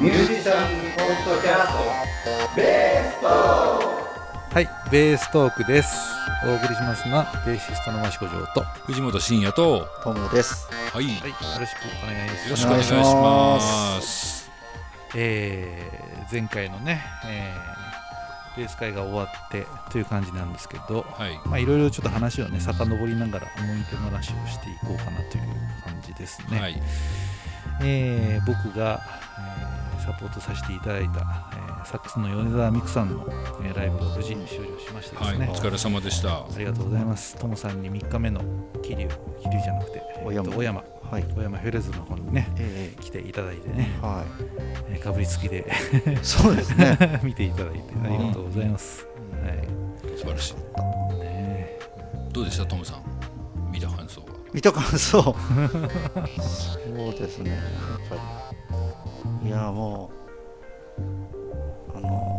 ミュージシャンポッドキャストベーストはい、ベーストークです。お送りしますのはベーシストの益子城と、は藤本慎也と、トムです。はい、よい、よろしくお願いします。ろしくお願いします。えー、前回のね、えー、ベース会が終わってという感じなんですけど、はい、まあいろいろちょっと話をね遡りながら思い出話をしていこうかなという感じですね。はい、えー僕が、えーサポートさせていただいた、えーサックスの米沢美久さんの、えーライブが無事に終了しましてではい、すね、お疲れ様でした。ありがとうございます。ともさんに3日目の桐生、桐生じゃなくて、えーと小山小山、はい。小山フェレズの方にね、え来ていただいてね、ー、はえーかぶりつきでい。そうですね。見ていただいてありがとうございます。はい。素晴らしい。ねどうでした、トムさん？見た感想は？見た感想。そうですね。やっぱり。いやもうあの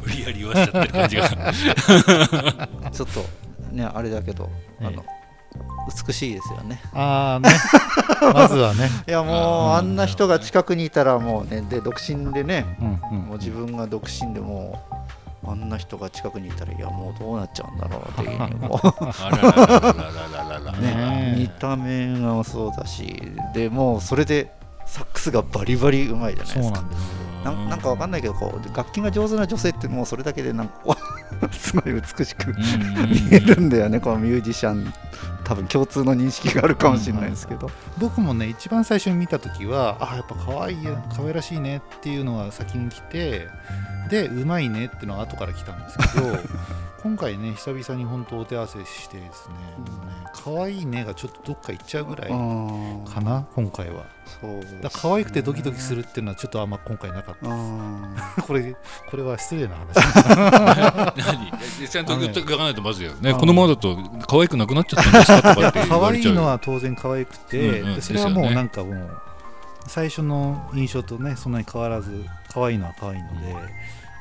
ー、無理やり言わしちゃってる感じが。ちょっとねあれだけど、あの美しいですよね。ああね。まずはね。いやもうあんな人が近くにいたらもうねで独身でね、うんうん、もう自分が独身でもうあんな人が近くにいたらいやもうどうなっちゃうんだろうっていう見た目がそうだしでもうそれでサックスがバリバリうまいじゃないですか。なす。なんなんかわかんないけどこう楽器が上手な女性ってもうそれだけでなんか すごい美しくうんうん見えるんだよね。このミュージシャン多分共通の認識があるかもしれないですけど、僕もね、一番最初に見たときは、あ、やっぱ可愛いよ、可愛らしいねっていうのが先に来て、で、うまいねっていうのが後から来たんですけど、今回ね、久々に本当お手合わせしてですね、もうね可愛いねがちょっとどっか行っちゃうぐらいあかな、今回は。そうだから可愛くてドキドキするっていうのはちょっとあんま今回なかったあ これこれは失礼な話。何？ちゃんと言って書かないとまずいよね。このままだと可愛くなくなっちゃったんですかとかって言可われちゃう。愛いのは当然可愛くて、うんうん。でそれはもうなんかもう最初の印象とねそんなに変わらず可愛いのは可愛いので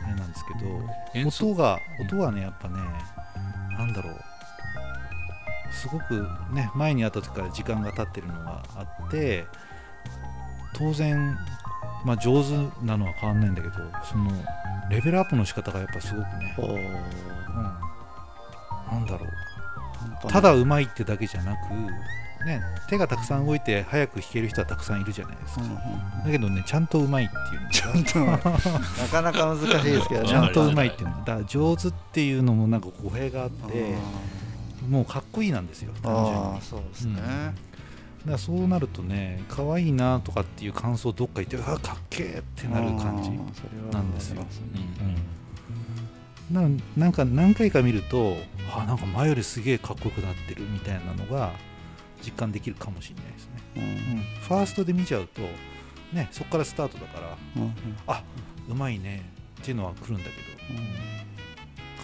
あれなんですけど音が音はねやっぱねなんだろう。すごくね前に会った時から時間が経ってるのがあって当然まあ上手なのは変わんないんだけどそのレベルアップの仕方がやっぱすごくね、うん、なんだろう。ただうまいってだけじゃなく、ね、手がたくさん動いて早く弾ける人はたくさんいるじゃないですか、うんうんだけどねちゃんとうまいっていうちゃんとなかなか難しいですけどね。ちゃんとうまいっていうの。だ上手っていうのもなんか語弊があってもうかっこいいなんですよ単純に。そうですね、だからそうなるとね可愛いなとかっていう感想どっか言ってうわかっけーってなる感じなんですよ。ななんか何回か見るとあなんか前よりすげえかっこよくなってるみたいなのが実感できるかもしれないですね、うん。ファーストで見ちゃうと、ね、そこからスタートだからうんうん。うまいねっていうのは来るんだけど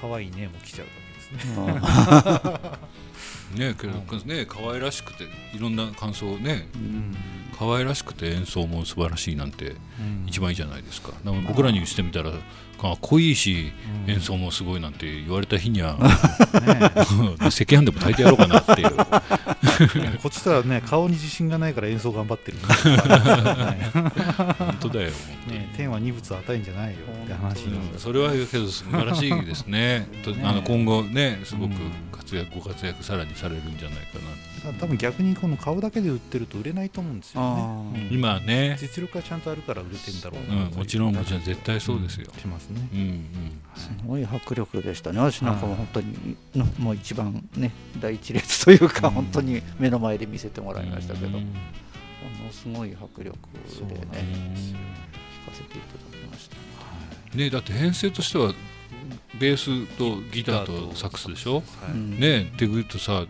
可愛いねも来ちゃうわけですね、ねけどね可愛らしくていろんな感想をねうん。可愛らしくて演奏も素晴らしいなんてうん。一番いいじゃないですか。だから僕らにしてみたらかっこいいしうん。演奏もすごいなんて言われた日には ね。赤飯でも炊いてやろうかなっていう。こっちとらね顔に自信がないから演奏頑張ってる。ね本当だよ。ね天は二物与えんじゃないよって話。それはけど素晴らしいですね。とねあの今後ねすごくうん。活躍ご活躍さらにされるんじゃないかな。多分逆にこの顔だけで売ってると売れないと思うんですよね。うん。今ね、実力がちゃんとあるから売れてんだろうう。な、んもちろんもちろん絶対そうですよ。しますね。うんうん。すごい迫力でしたね、私なんかもう本当に、のもう一番ね、第一列というか、うん。本当に目の前で見せてもらいましたけど、うん。ものすごい迫力でね、なん聞かせていただきました。ねだって編成としてはベースとギターとサックスでしょ？はいうん。ねって言うとさ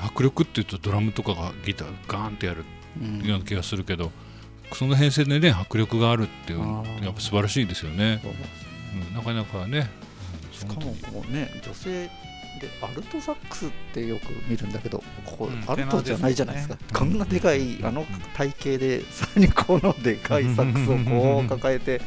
迫力って言うとドラムとかがギターガーンってやるうん。ような気がするけど、その編成でね迫力があるっていうやっぱ素晴らしいですよね、そううん、なかなかね。しかもこうね、女性でアルトサックスってよく見るんだけど、ここうんアルトじゃないじゃないですか、テナーですね。こんなでかい、あの体型で、さらにこのでかいサックスをこう抱えて、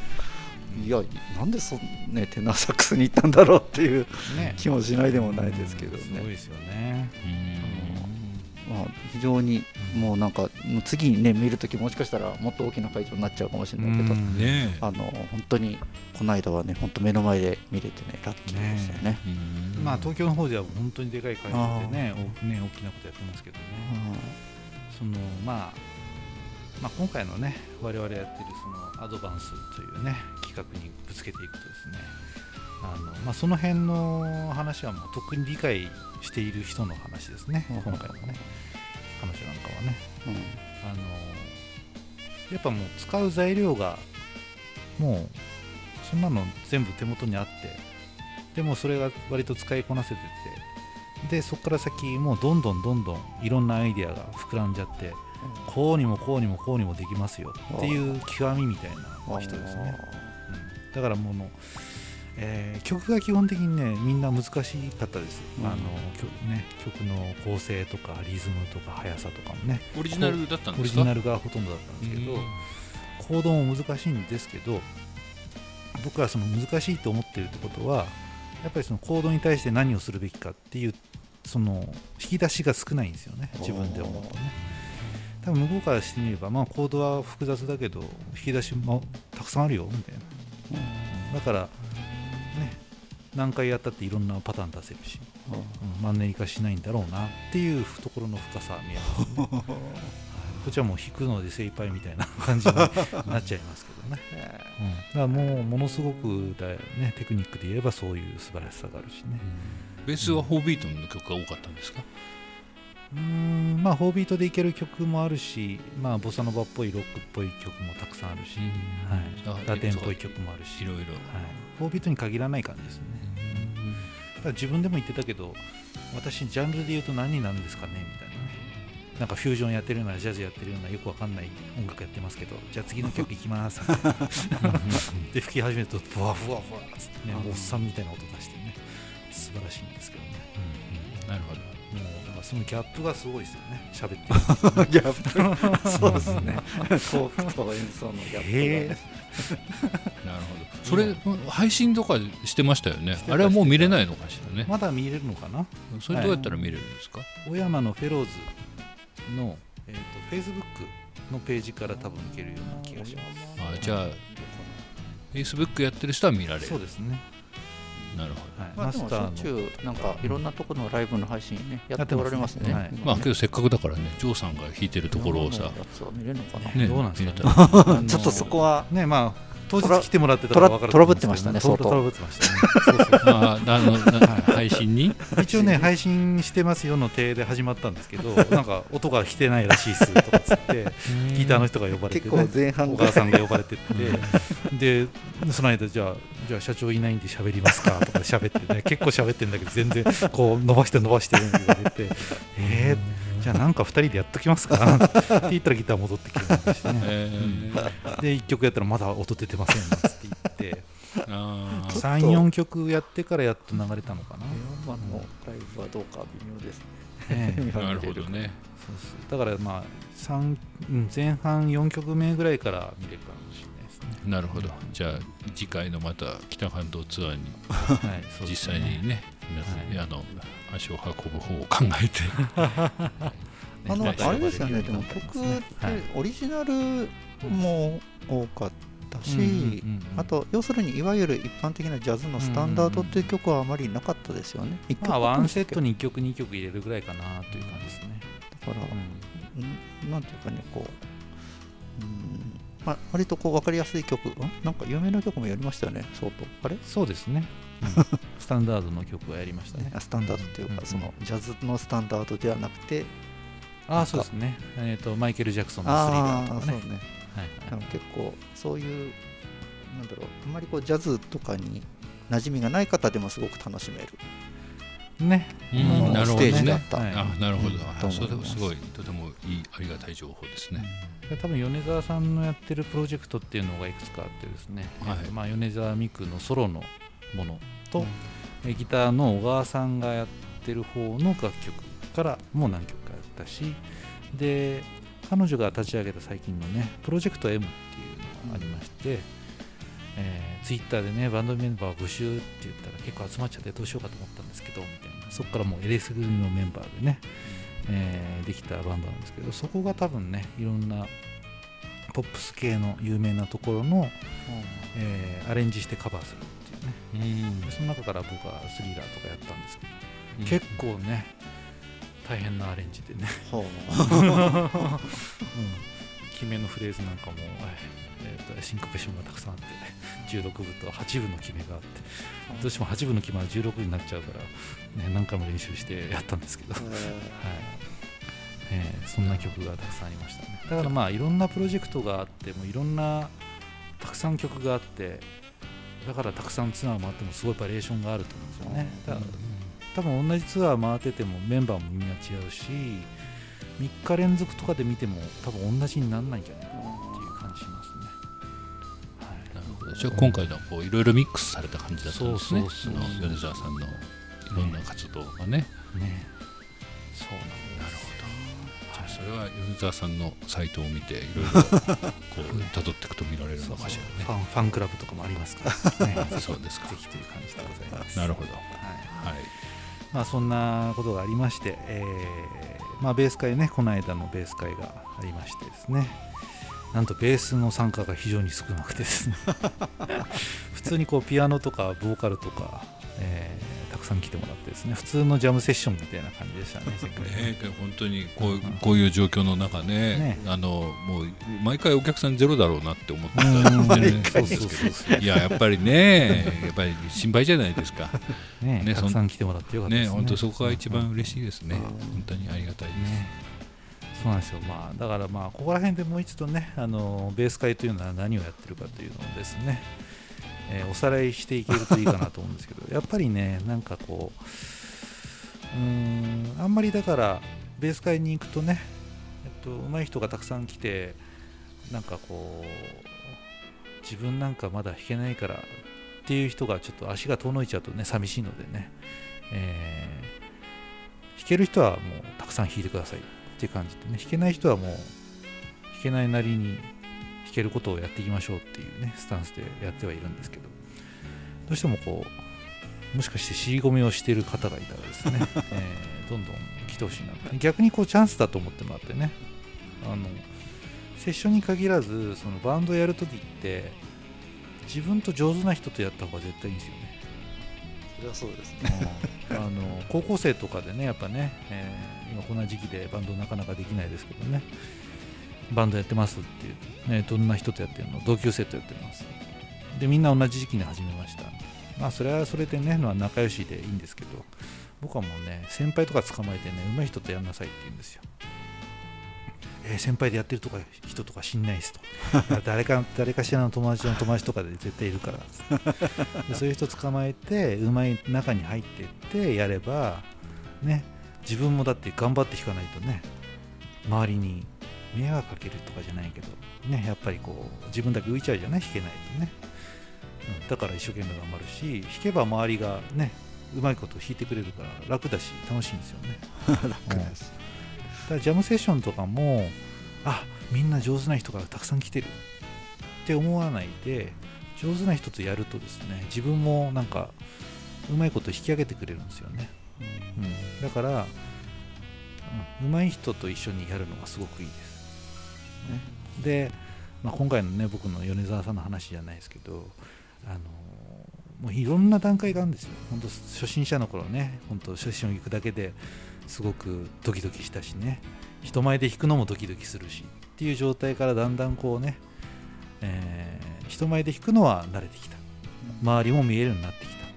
いや、なんでそん、ね、テナーサックスに行ったんだろうっていうね。気もしないでもないですけどすごいね。ですよね。うん。まあ、非常にもうなんか次にね見るときもしかしたらもっと大きな会場になっちゃうかもしれないけど、うん。ね。あの本当にこの間はね本当目の前で見れてねラッキーでしたよね。うん。まあ東京の方では本当にでかい会場でねおね大きなことやってますけどね。そのまあまあ今回のね我々やってるそのアドバンスというね企画にぶつけていくとですねあのまあその辺の話はもうとっくに理解している人の話ですね。うん。今回もね。彼女なんかはね。うん。あのやっぱもう使う材料がもうそんなの全部手元にあってでもそれが割と使いこなせててでそこから先もうどんどんどんどんいろんなアイデアが膨らんじゃってこうにもこうにもこうにもできますよっていう極みみたいな人ですね、うん。だからもうの、えー曲が基本的にねみんな難しかったです、うん。あの曲ね、曲の構成とかリズムとか速さとかもね。オリジナルだったんオリですか？ジナルがほとんどだったんですけど、コードも難しいんですけど僕はその難しいと思ってるってことはやっぱりそのコードに対して何をするべきかっていうその引き出しが少ないんですよね自分で思うとね。多分向こうからしてみれば、まあ、コードは複雑だけど引き出しもたくさんあるよみたいな。だからね何回やったっていろんなパターン出せるし、うん、マンネリ化しないんだろうなっていう懐の深さは見えますね こっちはもう弾くので精一杯みたいな感じになっちゃいますけどね、うん、だからもうものすごくだよねテクニックで言えばそういう素晴らしさがあるしね。ベースは4ビートの曲が多かったんですか？うーん。まあ4ビートでいける曲もあるしまあボサノバっぽいロックっぽい曲もたくさんあるし、あはい、ラテンっぽい曲もあるし。いろいろ。はい、4ビートに限らない感じですね。だから自分でも言ってたけど私ジャンルで言うと何になるんですかねみたいな。ねなんかフュージョンやってるようなジャズやってるようなよくわかんない音楽やってますけどじゃあ次の曲いきます。みたいなで吹き始めるとふわふわふわっつってねおっさんみたいな音出してね。素晴らしいんですけどね。なるほど。もうだからそのギャップがすごいですよね。喋ってる。ギャップそうですね。トークと演奏のギャップが。へねなるほど。それ配信とかしてましたよね。あれはもう見れないのかしらね。まだ見れるのかな？それどうやったら見れるんですか？小山のフェローズの、えー、と Facebook のページから多分いけるような気がします。あじゃあ Facebook やってる人は見られる。そうですね、なるほど。はい、まあ、でもしょマスターの。っちゅうなんかいろんなところのライブの配信ねやっておられますね。はい。まあけどせっかくだからねジョーさんが弾いてるところをさ。見れるのかな、ね。どうなんですかね。見れたら。あのちょっとそこは。ねまあ当日来てもらってたトラら分かるトラブってましたねと思うんですけどトラブってましたね。そうそう ああのな配信に？一応ね配信してますよの体で始まったんですけどなんか音が来てないらしいっすとかっつってギターの人が呼ばれて、結ね、構前半。小川さんが呼ばれてって。でその間じゃあじゃあ社長いないんで喋りますかとか喋ってね結構喋ってんだけど全然こう伸ばして伸ばしてるって言われて。えー、じゃあなんか2人でやっときますか。って言ったらギター戻ってきてましたね、えー。で1曲やったらまだ音出てませんって言って。あー。34曲やってからやっと流れたのかな、山のライブはどうか微妙ですね。ねなるほどね。そうそう。だからまあ三うん前半4曲目ぐらいから見れるかもしれないですね。なるほど。じゃあ次回のまた北関東ツアーにはい、実際にね皆さんはい。あの足を運ぶ方を考えて。あのねあれですよね。はい。でも曲っはいてオリジナルも多かったし、あと要するにいわゆる一般的なジャズのスタンダードっていう曲はあまりなかったですよね。一曲まあワンセットにに1曲2曲入れるぐらいかなという感じですね。だから、うんんなんていうかねこう、うんまあ、割とこう分かりやすい曲ん？なんか有名な曲もやりましたよね相当。あれ？そうですね、うんスタンダードの曲はやりましたね。あスタンダードっていうか、うんそのジャズのスタンダードではなくてああそうですね、えーとマイケル・ジャクソンのスリラとかね。結構そういうなんだろうあんまりこうジャズとかに馴染みがない方でもすごく楽しめる。ね、うん。うん。なるほどね。ステージだった、はい。あなるほど、うん。それはすごいとてもいいありがたい情報ですね、で多分米沢さんのやってるプロジェクトっていうのがいくつかあってですね、はい。まあ、米沢美久のソロのものと、えーギターの小川さんがやってる方の楽曲からも何曲かやったしで彼女が立ち上げた最近のねプロジェクト M っていうのがありまして、えー、ツイッターでねバンドメンバー募集って言ったら結構集まっちゃってどうしようかと思ったんですけどみたいな。そこからもう LS 組のメンバーでね、えーできたバンドなんですけどそこが多分ねいろんなポップス系の有名なところの、えーアレンジしてカバーするでその中から僕はスリラーとかやったんですけど、うん。結構ね大変なアレンジでね、はう。ん、決めのフレーズなんかも、えーとシンコペーションがたくさんあって16分と8分の決めがあって。どうしても8分の決めは16分になっちゃうから、ね、何回も練習してやったんですけど、あはい。えーそんな曲がたくさんありましたね。だからまあいろんなプロジェクトがあってもいろんなたくさん曲があってだからたくさんツアー回ってもすごいバリエーションがあると思うんですよね。だから多分同じツアー回っててもメンバーもみんな違うし3日連続とかで見ても多分同じにならないんじゃないかなっていう感じしますね、はい。なるほど。じゃあ今回のこういろいろミックスされた感じだったんですね。そうそうそうその米沢さんのいろんな活動がね。ね。そうなんなるほどそれは米沢さんのサイトを見ていろいろ こう辿っていくと見られるのかしファンファンクラブとかもありますから、ね、らねそうですか。ぜひという感じでございます。なるほど。はい。はい。まあ、そんなことがありまして、えーまあ、ベース会ね、この間のベース会がありましてですね、なんとベースの参加が非常に少なくてですね、普通にこうピアノとかボーカルとか、えーたくさん来てもらってですね、普通のジャムセッションみたいな感じでしたね、ねね、本当にこううん。こういう状況の中ねね。あのもう毎回お客さんゼロだろうなって思ってたうんんでね。そうそうそういややっぱりねやっぱり心配じゃないですか。ねねたくさん来てもらってよかったですね。ね本当そこが一番うん嬉しいですね。うん。本当にありがたいです、ね、そうなんですよ、まあ、だからまあここら辺でもう一度ねあのベース会というのは何をやってるかというのをですね、えーおさらいしていけるといいかなと思うんですけど やっぱりねなんかこううんあんまりだからベース会に行くとね、えっと上手い人がたくさん来てなんかこう自分なんかまだ弾けないからっていう人がちょっと足が遠のいちゃうとね寂しいのでね、えー弾ける人はもうたくさん弾いてくださいって感じでね弾けない人はもう弾けないなりに弾けることをやっていきましょうっていうねスタンスでやってはいるんですけど。どうしてもこうもしかして尻込みをしている方がいたらですね、えーどんどん来てほしいな逆にこうチャンスだと思ってもらってねあのセッションに限らずそのバンドやるときって自分と上手な人とやった方が絶対いいんですよね。それはそうですね。あの高校生とかでねやっぱね、えー今こんな時期でバンドなかなかできないですけどねバンドやってますっていう、ね、どんな人とやってるの同級生とやってます。でみんな同じ時期に始めました。まあそれはそれでねまあ仲良しでいいんですけど僕はもうね先輩とか捕まえてね上手い人とやんなさいって言うんですよ。えー先輩でやってるとか人とか知んないですと。誰か誰かしらの友達の友達とかで絶対いるからでそういう人捕まえてうまい中に入ってってやればね自分もだって頑張って弾かないとね周りに迷惑かけるとかじゃないけどねやっぱりこう自分だけ浮いちゃうじゃない？弾けないとね、うん、だから一生懸命頑張るし弾けば周りがねうまいこと弾いてくれるから楽だし楽しいんですよね。楽です。だからジャムセッションとかもあみんな上手な人がたくさん来てる。って思わないで上手な人とやるとですね自分もなんかうまいこと引き上げてくれるんですよね、うん、だから、うん、上手い人と一緒にやるのがすごくいいです、ね。で、まあ、今回のね僕の米沢さんの話じゃないですけどあのもういろんな段階があるんですよ。本当初心者の頃ね本当セッション行くだけですごくドキドキしたしね人前で弾くのもドキドキするしっていう状態からだんだんこうね、えー人前で弾くのは慣れてきた。周りも見えるようになってきた。っ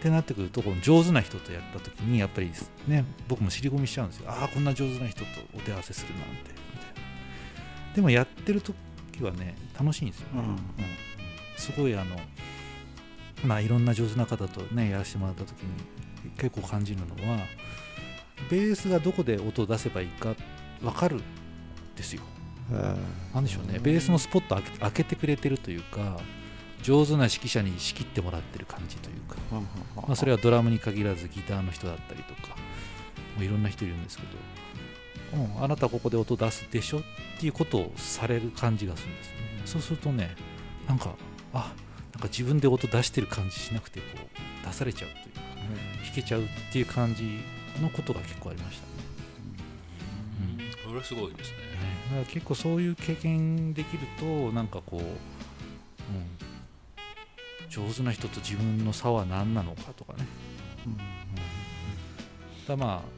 てなってくるとこの上手な人とやった時にやっぱりね僕も尻込みしちゃうんですよ。ああこんな上手な人とお手合わせするなんて。でもやってる時はね楽しいんですよ。ね、うん。すごいあのまあいろんな上手な方とねやらせてもらった時に結構感じるのはベースがどこで音を出せばいいか分かるんですよ。なんでしょうね。ベースのスポット開け開けてくれてるというか上手な指揮者に仕切ってもらってる感じというか、まあ、それはドラムに限らずギターの人だったりとかもういろんな人いるんですけど、うん、あなたここで音出すでしょっていうことをされる感じがするんですよね。そうするとねなんかあなんか自分で音出してる感じしなくてこう出されちゃうというか弾けちゃうっていう感じのことが結構ありましたね。れはすごいですね。だから結構そういう経験できるとなんかこう、うん、上手な人と自分の差は何なのかとかね、うん。だまあ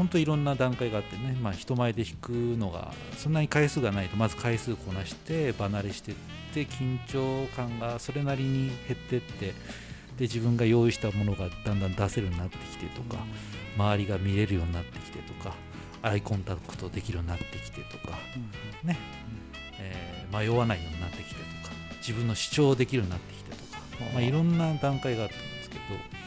本当いろんな段階があってね、まあ、人前で弾くのがそんなに回数がないとまず回数こなして離れしてって緊張感がそれなりに減ってってで自分が用意したものがだんだん出せるようになってきてとか周りが見れるようになってきてとかアイコンタクトできるようになってきてとか、ね。えー迷わないようになってきてとか自分の主張できるようになってきてとか、まあ、いろんな段階があると思うんですけど、うん、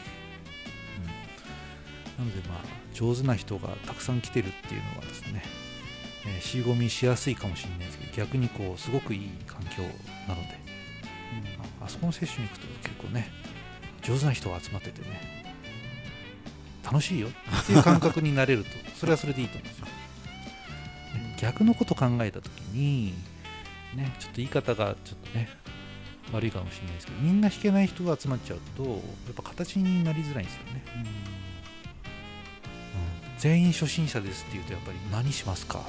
なのでまあ上手な人がたくさん来てるっていうのはですね、えー、仕込みしやすいかもしれないですけど逆にこうすごくいい環境なので、ああそこのセッションに行くと結構ね上手な人が集まっててね楽しいよっていう感覚になれると それはそれでいいと思うんですよ、ね逆のこと考えた時にねちょっと言い方がちょっとね悪いかもしれないですけどみんな弾けない人が集まっちゃうとやっぱ形になりづらいんですよね、うん全員初心者ですって言うとやっぱり何しますか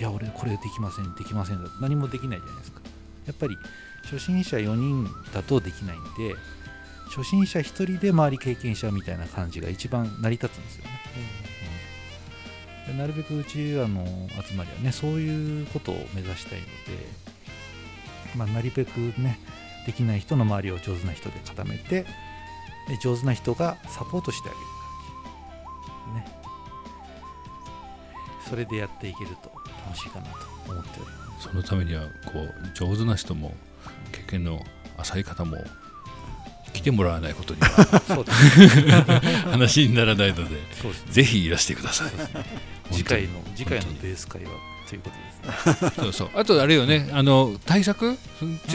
いや俺これできませんできませんだ何もできないじゃないですか。やっぱり初心者4人だとできないんで初心者1人で周り経験者みたいな感じが一番成り立つんですよね、うん。でなるべくうちらの集まりはねそういうことを目指したいので、まあ、なるべくねできない人の周りを上手な人で固めてで上手な人がサポートしてあげる感じ。ねそれでやっていけると楽しいかなと思っております。そのためにはこう上手な人も経験の浅い方も来てもらわないことには話にならないのでね。ぜひいらしてください。次回の次回のベース会はということですね。そうそう。あとあれよねあの対策？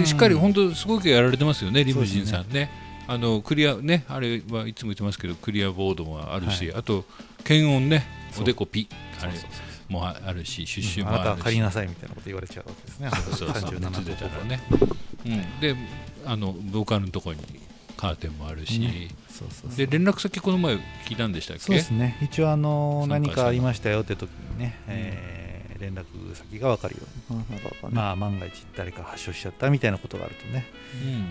しっかりうん本当すごくやられてますよねリムジンさんね。あのクリアねあれはいつも言ってますけどクリアボードもあるし、あと検温ねおでこピあれ。そうそうそうもあるしシュッシュあなたはもあるし借りなさいみたいなこと言われちゃうわけですね。そうそうそう37熱出ね、うん、であのボーカルのところにカーテンもあるし、ね。そうそうで連絡先この前聞いたんでしたっけ？そうですね。一応あの何かありましたよって時にね、えー連絡先が分かるよ。うに、ねまあ万が一誰か発症しちゃったみたいなことがあるとね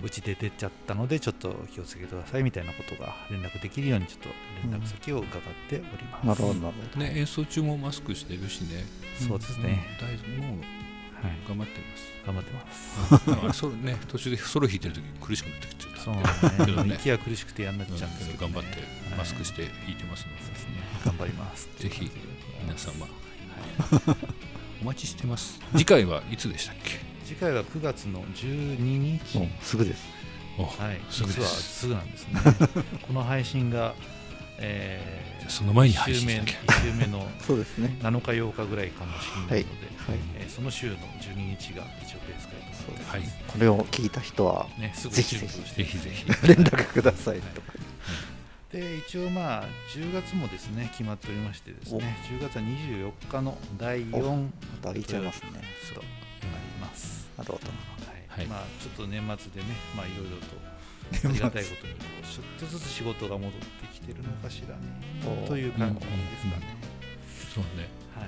うん。うちで出ちゃったのでちょっと気をつけてくださいみたいなことが連絡できるようにちょっと連絡先を伺っております、なるほどなるほど。ね、演奏中もマスクしてるしね、そうですうん。ね、大丈夫。もうはい。頑張って頑張ってます。ますあれソロね途中でソロ弾いてる時苦しくなってきちゃったそうけどね。ね息が苦しくてやんなっちゃうんですけど、ね。頑張ってマスクして弾いてますのそうで。すね頑張ります。で、ぜひ皆様お待ちしてます。次回はいつでしたっけ？次回は9月の12日。すぐです。おはい、すぐで実はすすぐなんですね。この配信が、えー、その前に配1週目信しなきゃ1週目の そうですね。7日8日ぐらいかもしれないので、はい。はい。えーその週の12日が一応ベース会となってますはい。これを聞いた人はね、すぐぜひぜひ。ぜひ 連絡くださいとかで一応まあ10月もですね決まっておりましてですね10月は24日の第4また開いちゃいますね。となります、なるほどはい。はい。まあちょっと年末でねまあいろいろとありがたいことにこうちょっとずつ仕事が戻ってきてるのかしらねお。という感じですかね、そうね。はい。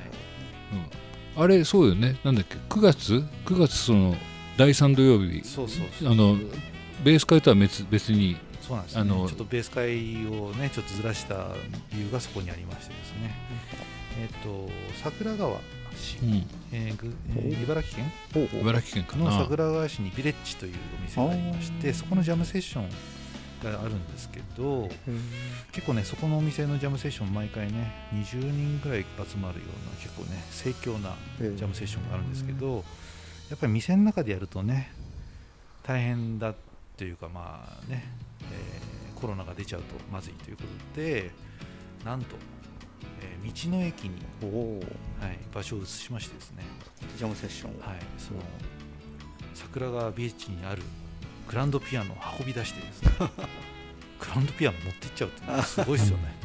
うん。あれそうよね。なんだっけ9月？9月その第3土曜日。そうそうそう。あのベース会とは別別にそうなんですね。あのちょっとベース会をねちょっとずらした理由がそこにありましてですね。えっ、と桜川市、うん。えーぐえー茨城県？ほうほう。茨城県かのな桜川市にビレッジというお店がありましてそこのジャムセッションがあるんですけど結構ねそこのお店のジャムセッション毎回ね20人ぐらい集まるような結構ね盛況なジャムセッションがあるんですけどやっぱり店の中でやるとね大変だというかまあね、えーコロナが出ちゃうとまずいということでなんと、えー道の駅に、はい、場所を移しましてですね、ジャムセッションを。はい、その桜川ビーチにあるグランドピアノを運び出してですね。グランドピアノ持ってっちゃうっていうのはすごいですよね。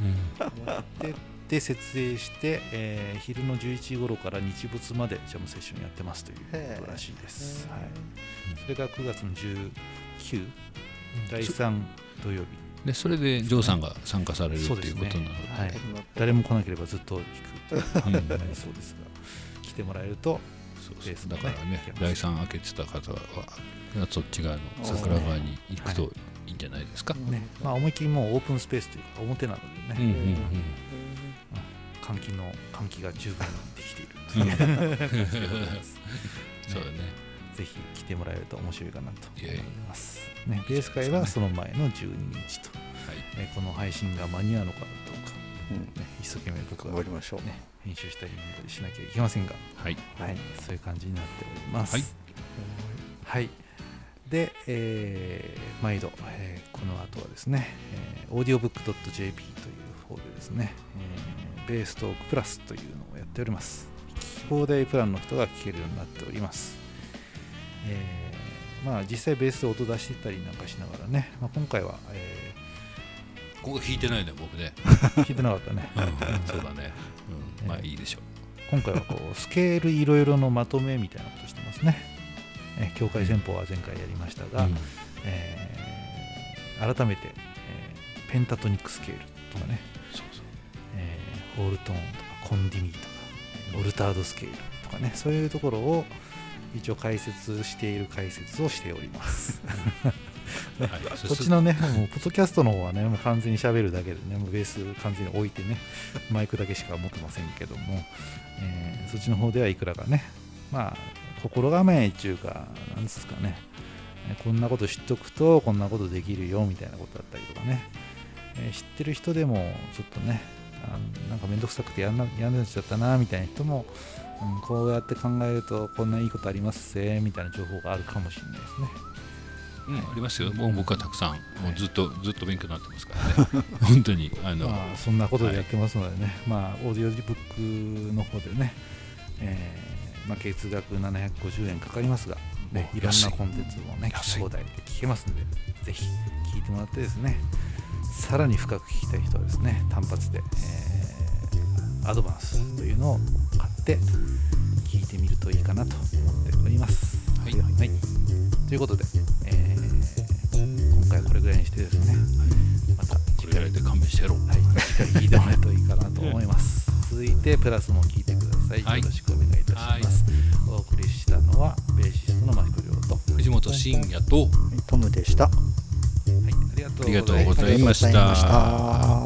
でで設営して、えー昼の11時頃から日没までジャムセッションやってますということらしいです。はい、それが9月の19第3土曜日。でそれでジョーさんが参加されるってそうですねいうことなので、はい、誰も来なければずっと弾く。といううん。そうですが。してもらえるとそうベースもねだからね第三開けてた方はそっち側の桜側に行くといいんじゃないですか。ね。まあ、思いっきりもうオープンスペースというか表なのでね、うんうんうん。換気の換気が十分にできている そうだね。ぜひ来てもらえると面白いかなと思います。ね、ベース会はその前の12日と、はい。えーこの配信が間に合うのかどうか、うんね、一生懸命僕頑は、張りましょうね、編集したりしなきゃいけませんが、はい。はい、そういう感じになっております。はいはいで、えー毎度、えーこの後はですね、えー、audiobook.jp という方でですね、えーベーストークプラスというのをやっております。聞き放題プランの人が聞けるようになっております。えーまあ、実際ベースで音出してたりなんかしながらね、まあ、今回は、えここ弾いてないね、僕ね。ー聞いてなかったね。うんそうだね。うん まあいいでしょう。今回はこう スケールいろいろのまとめみたいなことしてますね。えー境界戦法は前回やりましたが、うんえー改めて、えーペンタトニックスケールとかね、そうそう。えーホールトーンとかコンディミとかオルタードスケールとかねそういうところを一応解説している解説をしております。はいこっちのね、もうポッドキャストの方はね、もう完全に喋るだけでね、もうベース完全に置いてね、マイクだけしか持ってませんけども、えーそっちの方ではいくらかね、まあ、心構えっていうか、なんですかね、えーこんなこと知っとくと、こんなことできるよみたいなことだったりとかね、えー知ってる人でも、ちょっとね、あのなんかめんどくさくてやんなやんなっちゃったなみたいな人も、うん、こうやって考えると、こんないいことありますぜみたいな情報があるかもしれないですね。うん、ありますよ。もう僕はたくさん、もうずっと、ずっと勉強になってますからね。本当に、あの、まあ、そんなことでやってますのでね、まあ、オーディオブックの方でね、えーまあ、月額750円かかりますが、ね、おいろん安ないコンテンツもね、聞き放題で聞けますので、ぜひ聞いてもらってですね、さらに深く聞きたい人はですね、単発で、えーアドバンス。というのを買って聞いてみるといいかなと思っております。はい。はい、ということで、えー今回はこれぐらいにしてですね、またこ次回で勘弁してやろう。はい、次回聞いてもらえるといいかなと思います。続いて、プラスも聞いてください。はい。よろしくお願いいたします。お送りしたのは、ベーシストのマヒコリョウと、はい、藤本慎也と、トムでした。ありがとうありがとうございました。ありがとうございました